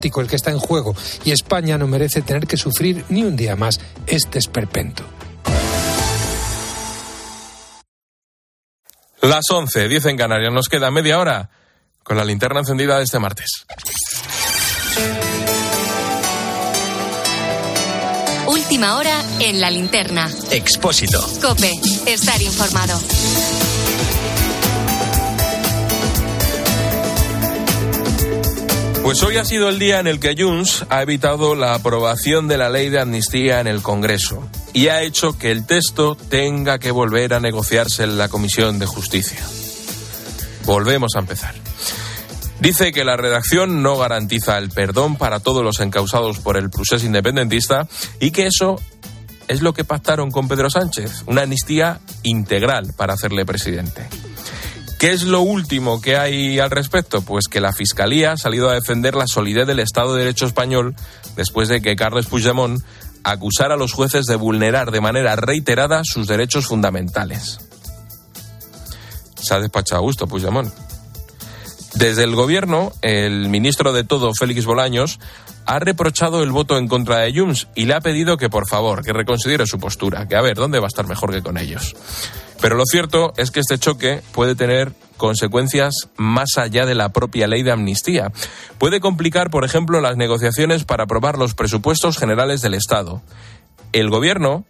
el que está en juego y España no merece tener que sufrir ni un día más este esperpento. Las 11, 10 en Canarias. Nos queda media hora con la linterna encendida de este martes. Última hora en la linterna. Expósito. Cope, estar informado. Pues hoy ha sido el día en el que Junts ha evitado la aprobación de la ley de amnistía en el Congreso y ha hecho que el texto tenga que volver a negociarse en la Comisión de Justicia. Volvemos a empezar. Dice que la redacción no garantiza el perdón para todos los encausados por el procés independentista y que eso es lo que pactaron con Pedro Sánchez, una amnistía integral para hacerle presidente. ¿Qué es lo último que hay al respecto? Pues que la Fiscalía ha salido a defender la solidez del Estado de Derecho español después de que Carles Puigdemont acusara a los jueces de vulnerar de manera reiterada sus derechos fundamentales. Se ha despachado a gusto Puigdemont. Desde el gobierno, el ministro de todo, Félix Bolaños, ha reprochado el voto en contra de Junts y le ha pedido que, por favor, que reconsidere su postura, que a ver, ¿dónde va a estar mejor que con ellos? Pero lo cierto es que este choque puede tener consecuencias más allá de la propia ley de amnistía. Puede complicar, por ejemplo, las negociaciones para aprobar los presupuestos generales del Estado. El Gobierno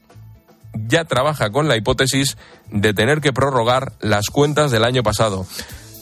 ya trabaja con la hipótesis de tener que prorrogar las cuentas del año pasado.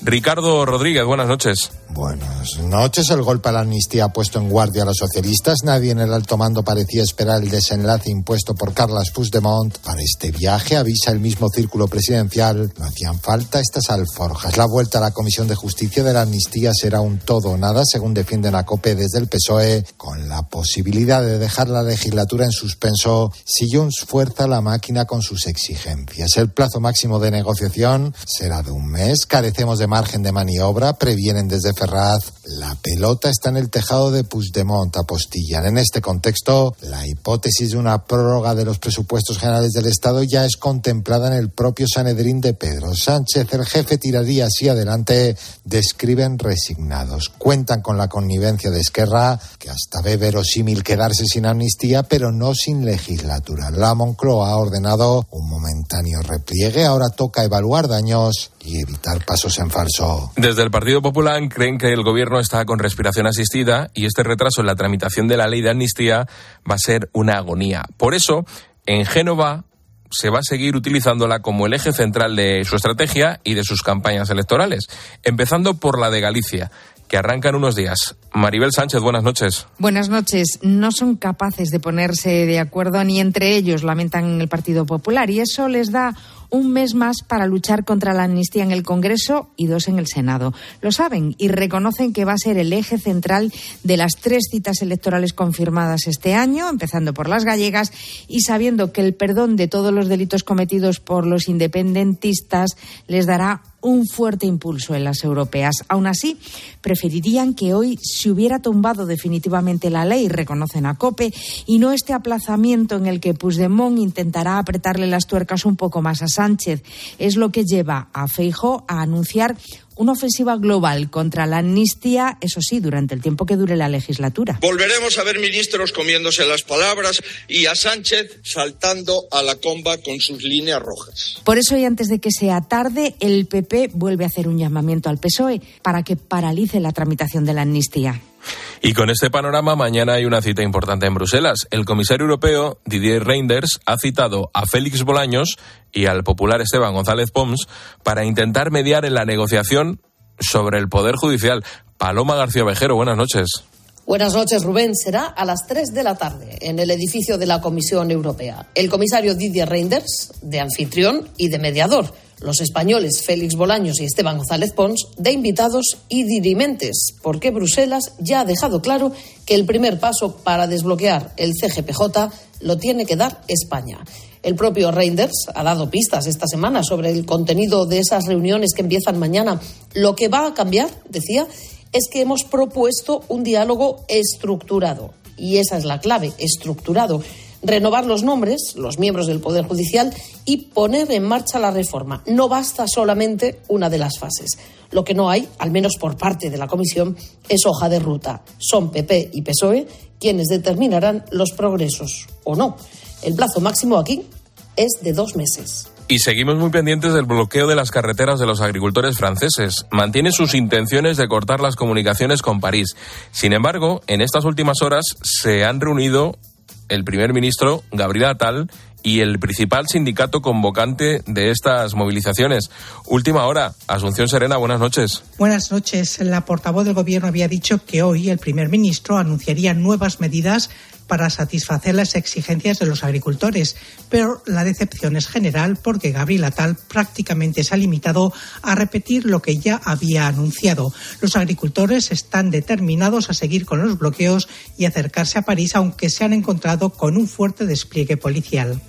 Ricardo Rodríguez, buenas noches. Buenas noches. El golpe a la amnistía ha puesto en guardia a los socialistas. Nadie en el alto mando parecía esperar el desenlace impuesto por Carlas Puigdemont. Para este viaje, avisa el mismo círculo presidencial, no hacían falta estas alforjas. La vuelta a la Comisión de Justicia de la amnistía será un todo o nada, según defienden a COPE desde el PSOE, con la posibilidad de dejar la legislatura en suspenso si Junts fuerza la máquina con sus exigencias. El plazo máximo de negociación será de un mes. Carecemos de margen de maniobra, previenen desde Ferraz. La pelota está en el tejado de Puigdemont, apostillan. En este contexto, la hipótesis de una prórroga de los presupuestos generales del Estado ya es contemplada en el propio Sanedrín de Pedro Sánchez. El jefe tiraría así adelante, describen resignados. Cuentan con la connivencia de Esquerra, que hasta ve verosímil quedarse sin amnistía, pero no sin legislatura. La Moncloa ha ordenado un momentáneo repliegue. Ahora toca evaluar daños y evitar pasos en falso. Desde el Partido Popular creen que el gobierno está con respiración asistida y este retraso en la tramitación de la ley de amnistía va a ser una agonía. Por eso, en Génova se va a seguir utilizándola como el eje central de su estrategia y de sus campañas electorales, empezando por la de Galicia que arranca en unos días. Maribel Sánchez, buenas noches. Buenas noches. No son capaces de ponerse de acuerdo ni entre ellos, lamentan el Partido Popular, y eso les da un mes más para luchar contra la amnistía en el Congreso y dos en el Senado. Lo saben y reconocen que va a ser el eje central de las tres citas electorales confirmadas este año, empezando por las gallegas, y sabiendo que el perdón de todos los delitos cometidos por los independentistas les dará un fuerte impulso en las europeas. Aún así, preferirían que hoy se hubiera tumbado definitivamente la ley, reconocen a COPE, y no este aplazamiento en el que Puigdemont intentará apretarle las tuercas un poco más a Sánchez. Es lo que lleva a Feijo a anunciar una ofensiva global contra la amnistía, eso sí, durante el tiempo que dure la legislatura. Volveremos a ver ministros comiéndose las palabras y a Sánchez saltando a la comba con sus líneas rojas. Por eso, y antes de que sea tarde, el PP vuelve a hacer un llamamiento al PSOE para que paralice la tramitación de la amnistía. Y con este panorama, mañana hay una cita importante en Bruselas. El comisario europeo Didier Reinders ha citado a Félix Bolaños y al popular Esteban González Pons para intentar mediar en la negociación sobre el Poder Judicial. Paloma García Vejero, buenas noches. Buenas noches, Rubén. Será a las 3 de la tarde en el edificio de la Comisión Europea. El comisario Didier Reinders, de anfitrión y de mediador los españoles Félix Bolaños y Esteban González Pons de invitados y dirimentes, porque Bruselas ya ha dejado claro que el primer paso para desbloquear el CGPJ lo tiene que dar España. El propio Reinders ha dado pistas esta semana sobre el contenido de esas reuniones que empiezan mañana. Lo que va a cambiar, decía, es que hemos propuesto un diálogo estructurado. Y esa es la clave, estructurado renovar los nombres, los miembros del Poder Judicial y poner en marcha la reforma. No basta solamente una de las fases. Lo que no hay, al menos por parte de la Comisión, es hoja de ruta. Son PP y PSOE quienes determinarán los progresos o no. El plazo máximo aquí es de dos meses. Y seguimos muy pendientes del bloqueo de las carreteras de los agricultores franceses. Mantiene sus intenciones de cortar las comunicaciones con París. Sin embargo, en estas últimas horas se han reunido el primer ministro Gabriel Attal y el principal sindicato convocante de estas movilizaciones. Última hora, Asunción Serena, buenas noches. Buenas noches. La portavoz del Gobierno había dicho que hoy el primer ministro anunciaría nuevas medidas para satisfacer las exigencias de los agricultores, pero la decepción es general porque Gabriel Attal prácticamente se ha limitado a repetir lo que ya había anunciado. Los agricultores están determinados a seguir con los bloqueos y acercarse a París, aunque se han encontrado con un fuerte despliegue policial.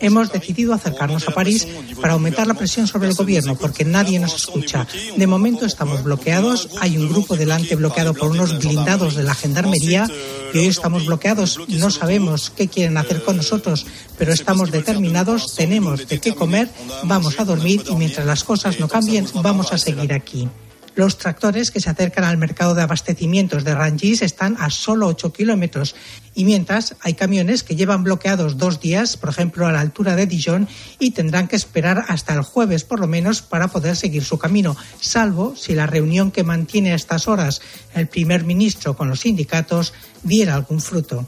Hemos decidido acercarnos a París para aumentar la presión sobre el gobierno porque nadie nos escucha. De momento estamos bloqueados. Hay un grupo delante bloqueado por unos blindados de la gendarmería y hoy estamos bloqueados. No sabemos qué quieren hacer con nosotros, pero estamos determinados. Tenemos de qué comer, vamos a dormir y mientras las cosas no cambien, vamos a seguir aquí. Los tractores que se acercan al mercado de abastecimientos de Rangis están a solo 8 kilómetros y mientras hay camiones que llevan bloqueados dos días, por ejemplo, a la altura de Dijon y tendrán que esperar hasta el jueves por lo menos para poder seguir su camino, salvo si la reunión que mantiene a estas horas el primer ministro con los sindicatos diera algún fruto.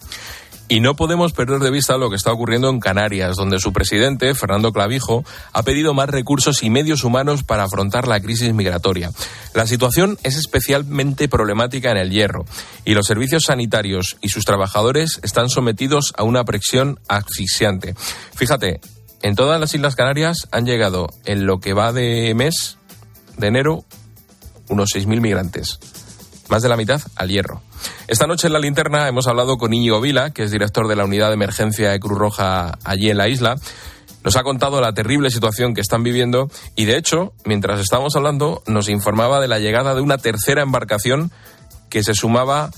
Y no podemos perder de vista lo que está ocurriendo en Canarias, donde su presidente, Fernando Clavijo, ha pedido más recursos y medios humanos para afrontar la crisis migratoria. La situación es especialmente problemática en el Hierro, y los servicios sanitarios y sus trabajadores están sometidos a una presión asfixiante. Fíjate, en todas las Islas Canarias han llegado en lo que va de mes, de enero, unos 6.000 migrantes. Más de la mitad al Hierro. Esta noche en la linterna hemos hablado con Íñigo Vila, que es director de la unidad de emergencia de Cruz Roja allí en la isla. Nos ha contado la terrible situación que están viviendo y, de hecho, mientras estábamos hablando, nos informaba de la llegada de una tercera embarcación que se sumaba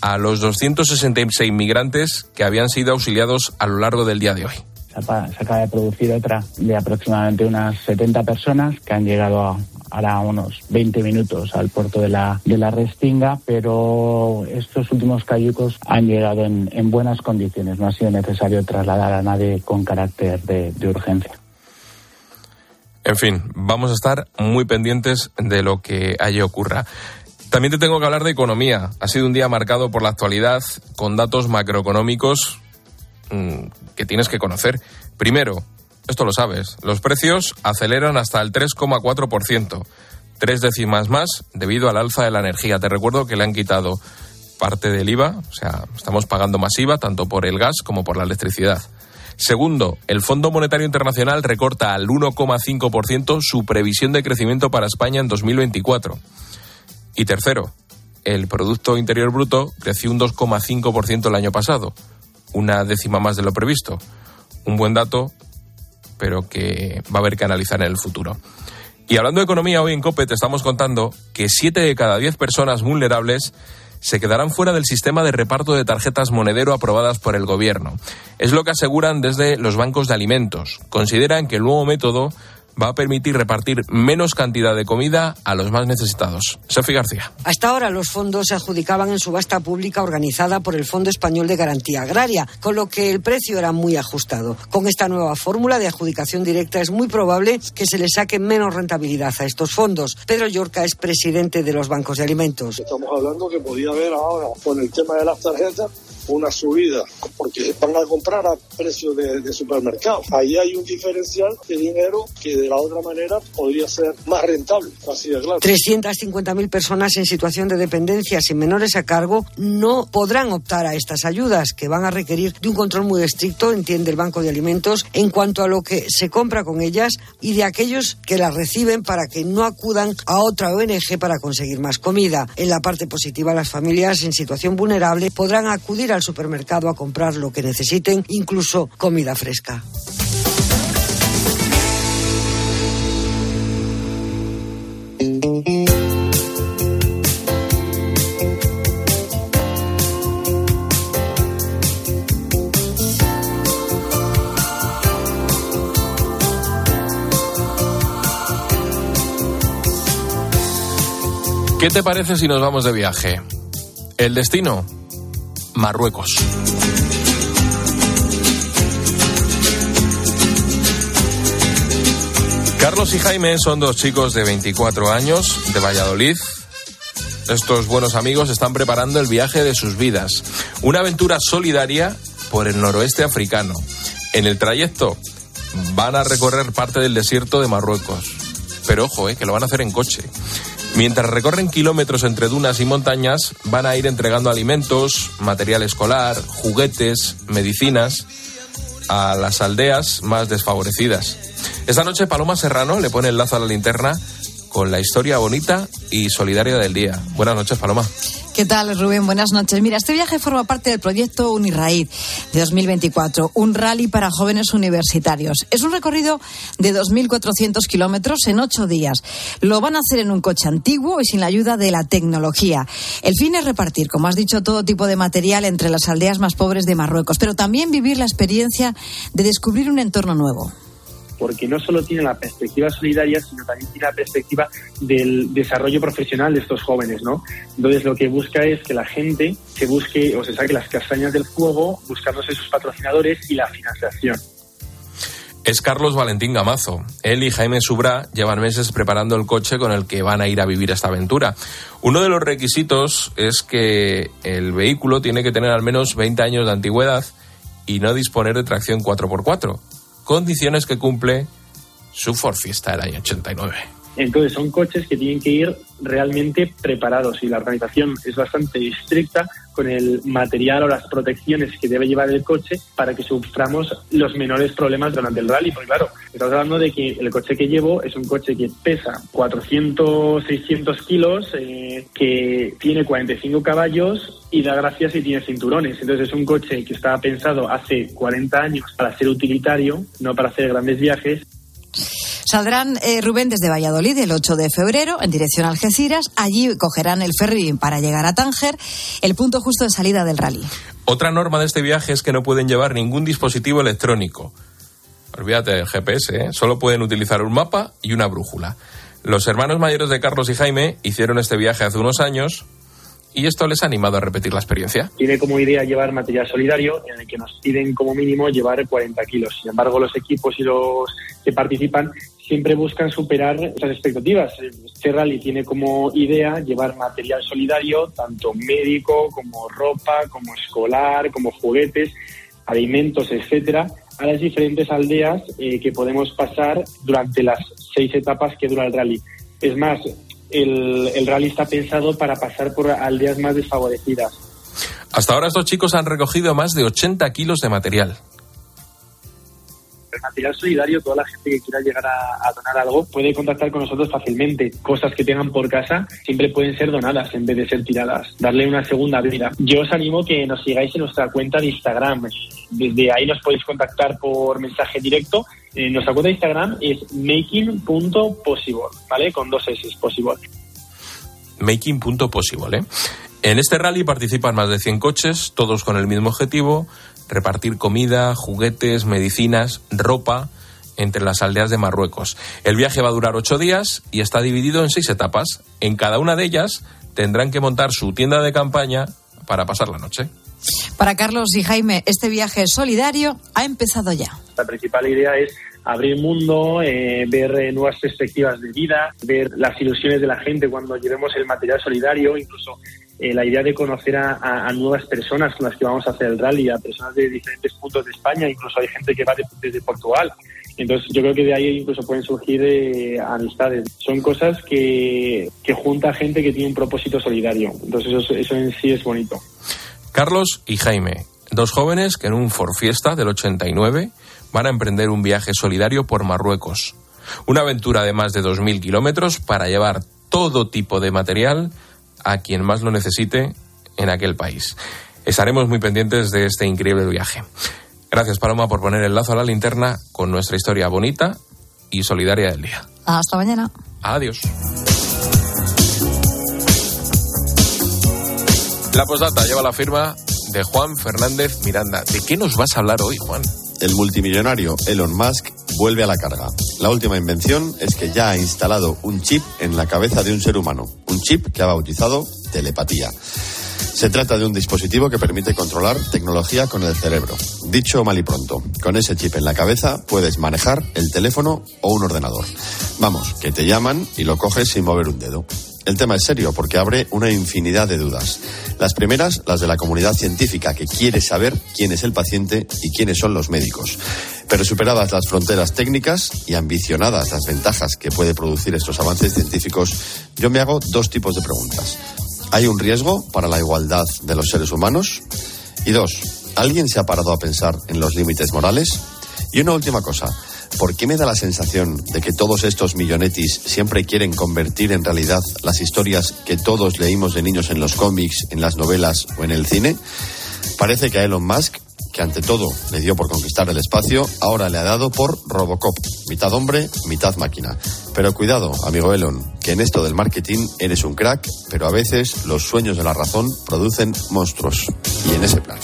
a los 266 migrantes que habían sido auxiliados a lo largo del día de hoy. Se acaba de producir otra de aproximadamente unas 70 personas que han llegado a, hará unos 20 minutos al puerto de la, de la Restinga, pero estos últimos cayucos han llegado en, en buenas condiciones. No ha sido necesario trasladar a nadie con carácter de, de urgencia. En fin, vamos a estar muy pendientes de lo que allí ocurra. También te tengo que hablar de economía. Ha sido un día marcado por la actualidad con datos macroeconómicos mmm, que tienes que conocer. Primero, esto lo sabes, los precios aceleran hasta el 3,4%, tres décimas más debido al alza de la energía. Te recuerdo que le han quitado parte del IVA, o sea, estamos pagando más IVA tanto por el gas como por la electricidad. Segundo, el Fondo Monetario Internacional recorta al 1,5% su previsión de crecimiento para España en 2024. Y tercero, el Producto Interior Bruto creció un 2,5% el año pasado, una décima más de lo previsto. Un buen dato pero que va a haber que analizar en el futuro. Y hablando de economía, hoy en COPE te estamos contando que 7 de cada 10 personas vulnerables se quedarán fuera del sistema de reparto de tarjetas monedero aprobadas por el gobierno. Es lo que aseguran desde los bancos de alimentos. Consideran que el nuevo método va a permitir repartir menos cantidad de comida a los más necesitados. Sofía García. Hasta ahora los fondos se adjudicaban en subasta pública organizada por el Fondo Español de Garantía Agraria, con lo que el precio era muy ajustado. Con esta nueva fórmula de adjudicación directa es muy probable que se le saque menos rentabilidad a estos fondos. Pedro Yorca es presidente de los bancos de alimentos. Estamos hablando que podía haber ahora con el tema de las tarjetas una subida porque van a comprar a precio de, de, supermercado. Ahí hay un diferencial de dinero que de la otra manera podría ser más rentable, así de claro. 350.000 personas en situación de dependencia sin menores a cargo no podrán optar a estas ayudas que van a requerir de un control muy estricto, entiende el Banco de Alimentos, en cuanto a lo que se compra con ellas y de aquellos que las reciben para que no acudan a otra ONG para conseguir más comida. En la parte positiva, las familias en situación vulnerable podrán acudir al supermercado a comprar lo que necesiten, incluso comida fresca. ¿Qué te parece si nos vamos de viaje? ¿El destino? Marruecos. Carlos y Jaime son dos chicos de 24 años de Valladolid. Estos buenos amigos están preparando el viaje de sus vidas, una aventura solidaria por el noroeste africano. En el trayecto van a recorrer parte del desierto de Marruecos, pero ojo, eh, que lo van a hacer en coche. Mientras recorren kilómetros entre dunas y montañas, van a ir entregando alimentos, material escolar, juguetes, medicinas a las aldeas más desfavorecidas. Esta noche Paloma Serrano le pone el lazo a la linterna con la historia bonita y solidaria del día. Buenas noches, Paloma. ¿Qué tal, Rubén? Buenas noches. Mira, este viaje forma parte del proyecto Uniraíz de 2024, un rally para jóvenes universitarios. Es un recorrido de 2.400 kilómetros en ocho días. Lo van a hacer en un coche antiguo y sin la ayuda de la tecnología. El fin es repartir, como has dicho, todo tipo de material entre las aldeas más pobres de Marruecos, pero también vivir la experiencia de descubrir un entorno nuevo porque no solo tiene la perspectiva solidaria, sino también tiene la perspectiva del desarrollo profesional de estos jóvenes, ¿no? Entonces lo que busca es que la gente se busque o se saque las castañas del fuego buscándose sus patrocinadores y la financiación. Es Carlos Valentín Gamazo. Él y Jaime Subra llevan meses preparando el coche con el que van a ir a vivir esta aventura. Uno de los requisitos es que el vehículo tiene que tener al menos 20 años de antigüedad y no disponer de tracción 4x4 condiciones que cumple su Ford Fiesta del año 89. Entonces son coches que tienen que ir realmente preparados y la organización es bastante estricta con el material o las protecciones que debe llevar el coche para que suframos los menores problemas durante el rally. Porque claro, estamos hablando de que el coche que llevo es un coche que pesa 400, 600 kilos, eh, que tiene 45 caballos y da gracias si tiene cinturones. Entonces es un coche que estaba pensado hace 40 años para ser utilitario, no para hacer grandes viajes. Saldrán eh, Rubén desde Valladolid el 8 de febrero en dirección a Algeciras. Allí cogerán el ferry para llegar a Tánger, el punto justo de salida del rally. Otra norma de este viaje es que no pueden llevar ningún dispositivo electrónico. Olvídate del GPS, ¿eh? solo pueden utilizar un mapa y una brújula. Los hermanos mayores de Carlos y Jaime hicieron este viaje hace unos años y esto les ha animado a repetir la experiencia. Tiene como idea llevar material solidario en el que nos piden como mínimo llevar 40 kilos. Sin embargo, los equipos y los que participan siempre buscan superar esas expectativas. Este rally tiene como idea llevar material solidario, tanto médico como ropa, como escolar, como juguetes, alimentos, etcétera, a las diferentes aldeas eh, que podemos pasar durante las seis etapas que dura el rally. Es más, el, el rally está pensado para pasar por aldeas más desfavorecidas. Hasta ahora estos chicos han recogido más de 80 kilos de material el material solidario, toda la gente que quiera llegar a, donar algo puede contactar con nosotros fácilmente. Cosas que tengan por casa siempre pueden ser donadas en vez de ser tiradas, darle una segunda vida. Yo os animo que nos sigáis en nuestra cuenta de Instagram. Desde ahí nos podéis contactar por mensaje directo. Eh, nuestra cuenta de Instagram es making.possible, ¿vale? Con dos S, possible. Making.possible, ¿eh? En este rally participan más de 100 coches, todos con el mismo objetivo, repartir comida, juguetes, medicinas, ropa entre las aldeas de Marruecos. El viaje va a durar ocho días y está dividido en seis etapas. En cada una de ellas tendrán que montar su tienda de campaña para pasar la noche. Para Carlos y Jaime, este viaje solidario ha empezado ya. La principal idea es abrir mundo, eh, ver eh, nuevas perspectivas de vida, ver las ilusiones de la gente cuando llevemos el material solidario, incluso eh, la idea de conocer a, nuevas personas con las que vamos a hacer el rally, a personas de diferentes puntos de España, incluso hay gente que va desde Portugal. Entonces yo creo que de ahí incluso pueden surgir eh, amistades. Son cosas que, que junta gente que tiene un propósito solidario. Entonces eso, en sí es bonito. Carlos y Jaime, dos jóvenes que en un Ford Fiesta del 89 van a emprender un viaje solidario por Marruecos. Una aventura de más de 2.000 kilómetros para llevar todo tipo de material a quien más lo necesite en aquel país. Estaremos muy pendientes de este increíble viaje. Gracias, Paloma, por poner el lazo a la linterna con nuestra historia bonita y solidaria del día. Hasta mañana. Adiós. La postdata lleva la firma de Juan Fernández Miranda. ¿De qué nos vas a hablar hoy, Juan? El multimillonario Elon Musk vuelve a la carga. La última invención es que ya ha instalado un chip en la cabeza de un ser humano, un chip que ha bautizado telepatía. Se trata de un dispositivo que permite controlar tecnología con el cerebro. Dicho mal y pronto, con ese chip en la cabeza puedes manejar el teléfono o un ordenador. Vamos, que te llaman y lo coges sin mover un dedo. El tema es serio porque abre una infinidad de dudas. Las primeras, las de la comunidad científica que quiere saber quién es el paciente y quiénes son los médicos. Pero superadas las fronteras técnicas y ambicionadas las ventajas que puede producir estos avances científicos, yo me hago dos tipos de preguntas. ¿Hay un riesgo para la igualdad de los seres humanos? Y dos, ¿alguien se ha parado a pensar en los límites morales? Y una última cosa, ¿por qué me da la sensación de que todos estos millonetis siempre quieren convertir en realidad las historias que todos leímos de niños en los cómics, en las novelas o en el cine? Parece que a Elon Musk que ante todo le dio por conquistar el espacio, ahora le ha dado por Robocop, mitad hombre, mitad máquina. Pero cuidado, amigo Elon, que en esto del marketing eres un crack, pero a veces los sueños de la razón producen monstruos. Y en ese plan.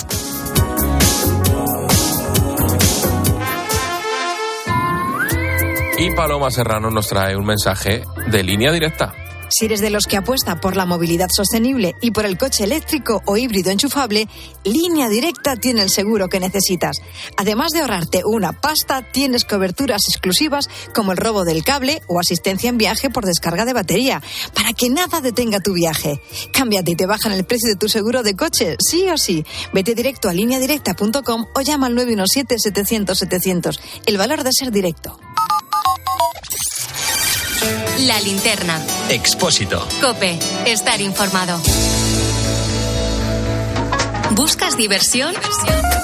Y Paloma Serrano nos trae un mensaje de línea directa. Si eres de los que apuesta por la movilidad sostenible y por el coche eléctrico o híbrido enchufable, Línea Directa tiene el seguro que necesitas. Además de ahorrarte una pasta, tienes coberturas exclusivas como el robo del cable o asistencia en viaje por descarga de batería, para que nada detenga tu viaje. Cámbiate y te bajan el precio de tu seguro de coche, sí o sí. Vete directo a lineadirecta.com o llama al 917-700-700. El valor de ser directo. La linterna. Expósito. Cope. Estar informado. ¿Buscas diversión?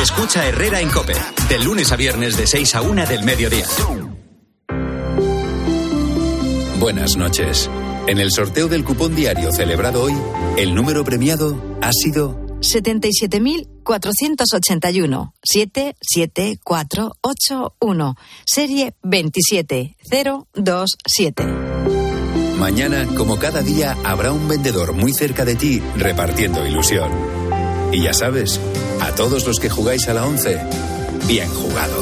Escucha Herrera en Cope. De lunes a viernes de 6 a 1 del mediodía. Buenas noches. En el sorteo del cupón diario celebrado hoy, el número premiado ha sido 77.481. 77481. Serie 27027. Mañana, como cada día, habrá un vendedor muy cerca de ti repartiendo ilusión. Y ya sabes, a todos los que jugáis a la 11, bien jugado.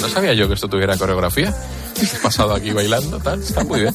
No sabía yo que esto tuviera coreografía. He pasado aquí bailando, tal, está muy bien.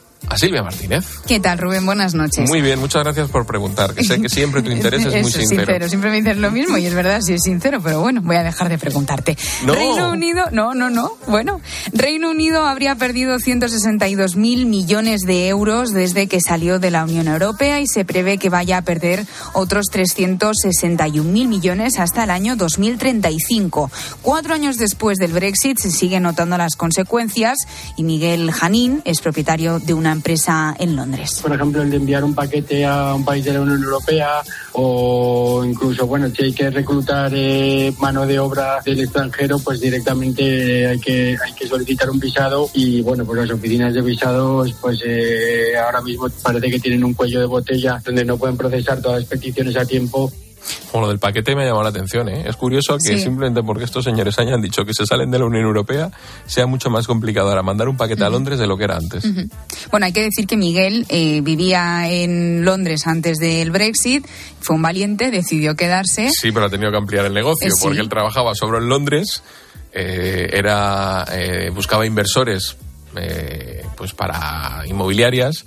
a Silvia Martínez. ¿Qué tal, Rubén? Buenas noches. Muy bien, muchas gracias por preguntar, que sé que siempre tu interés es muy Eso, sincero. Siempre me dices lo mismo y es verdad, sí es sincero, pero bueno, voy a dejar de preguntarte. No. Reino Unido, no, no, no. Bueno, Reino Unido habría perdido 162 mil millones de euros desde que salió de la Unión Europea y se prevé que vaya a perder otros 361 mil millones hasta el año 2035. Cuatro años después del Brexit se siguen notando las consecuencias y Miguel Janín es propietario de una empresa en Londres. por ejemplo, el de enviar un paquete a un país de la Unión Europea o incluso, bueno, si hay que reclutar eh, mano de obra del extranjero, pues directamente hay que, hay que solicitar un visado y, bueno, pues las oficinas de visados, pues eh, ahora mismo parece que tienen un cuello de botella donde no pueden procesar todas las peticiones a tiempo. Como lo del paquete me ha llamado la atención, ¿eh? Es curioso que Sí. simplemente porque estos señores hayan dicho que se salen de la Unión Europea, sea mucho más complicado ahora mandar un paquete a Londres de lo que era antes. Bueno, hay que decir que Miguel eh, vivía en Londres antes del Brexit, fue un valiente, decidió quedarse. Sí, pero ha tenido que ampliar el negocio Eh, sí. porque él trabajaba solo en Londres, eh, era buscaba inversores eh, pues para inmobiliarias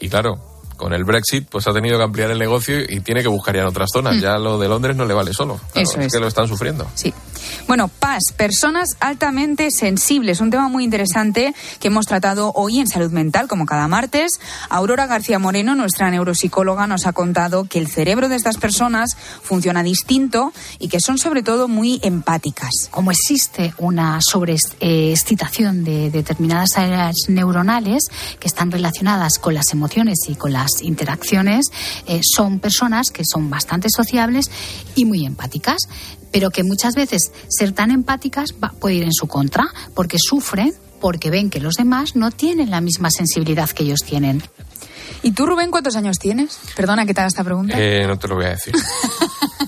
y claro, con el Brexit pues ha tenido que ampliar el negocio y tiene que buscar ya en otras zonas. Mm. Ya lo de Londres no le vale solo. Claro, Eso es. que lo están sufriendo. Sí. Bueno, PAS, personas altamente sensibles, un tema muy interesante que hemos tratado hoy en Salud Mental, como cada martes. Aurora García Moreno, nuestra neuropsicóloga, nos ha contado que el cerebro de estas personas funciona distinto y que son sobre todo muy empáticas. Como existe una sobreexcitación de determinadas áreas neuronales que están relacionadas con las emociones y con las interacciones, eh, son personas que son bastante sociables y muy empáticas pero que muchas veces ser tan empáticas va, puede ir en su contra, porque sufren, porque ven que los demás no tienen la misma sensibilidad que ellos tienen. ¿Y tú, Rubén, cuántos años tienes? Perdona que te haga esta pregunta. Eh, no te lo voy a decir.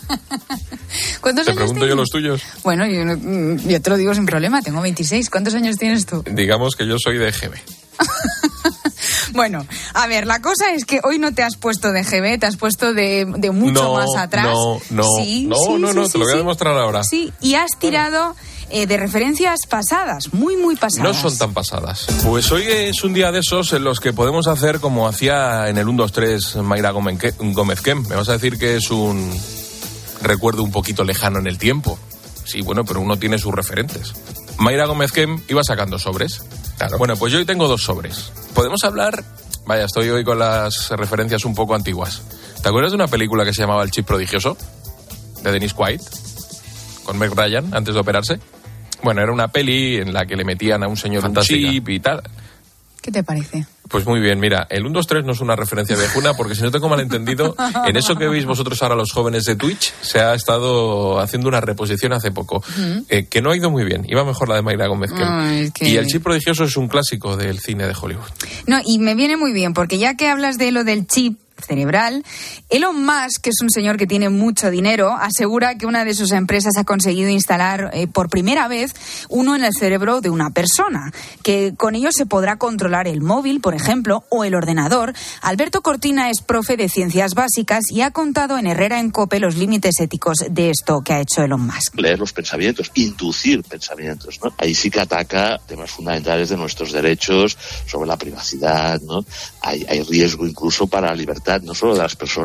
¿Cuántos te años pregunto yo los tuyos. Bueno, yo, no- yo te lo digo sin problema, tengo 26. ¿Cuántos años tienes tú? Digamos que yo soy de GB. Bueno, a ver, la cosa es que hoy no te has puesto de GB, te has puesto de, de mucho no, más atrás. No, no, Sí, no, sí, no, sí, no, sí, te lo voy a demostrar ahora. Sí, y has tirado eh, de referencias pasadas, muy, muy No pasadas. son tan pasadas. Pues hoy es un día de esos en los que podemos hacer como hacía en el 1-2-3 Mayra Gómez Gómez Kem. Me vas a decir que es un recuerdo un poquito lejano en el tiempo. Sí, bueno, pero uno tiene sus referentes. Mayra Gómez Kem iba sacando sobres. Claro. Bueno, pues yo hoy tengo dos sobres. Podemos hablar. Vaya, estoy hoy con las referencias un poco antiguas. ¿Te acuerdas de una película que se llamaba El Chip Prodigioso? De Dennis Quaid. Con Meg Ryan, antes de operarse. Bueno, era una peli en la que le metían a un señor Fantástica. un chip y tal. ¿Qué te parece? Pues muy bien, mira, el 1, 2, 3 no es una referencia viejuna porque si no tengo malentendido, en eso que veis vosotros ahora los jóvenes de Twitch, se ha estado haciendo una reposición hace poco, eh, que no ha ido muy bien, iba mejor la de Mayra Gómez que Ay, es que- Y El Chip Prodigioso es un clásico del cine de Hollywood. No, y me viene muy bien, porque ya que hablas de lo del chip cerebral, Elon Musk, que es un señor que tiene mucho dinero, asegura que una de sus empresas ha conseguido instalar eh, por primera vez uno en el cerebro de una persona, que con ello se podrá controlar el móvil, por ejemplo, o el ordenador. Alberto Cortina es profe de ciencias básicas y ha contado en Herrera en Cope los límites éticos de esto que ha hecho Elon Musk. leer los pensamientos, inducir pensamientos, ¿no? Ahí sí que ataca temas fundamentales de nuestros derechos sobre la privacidad, ¿no? Hay, hay riesgo incluso para la libertad, no solo de las personas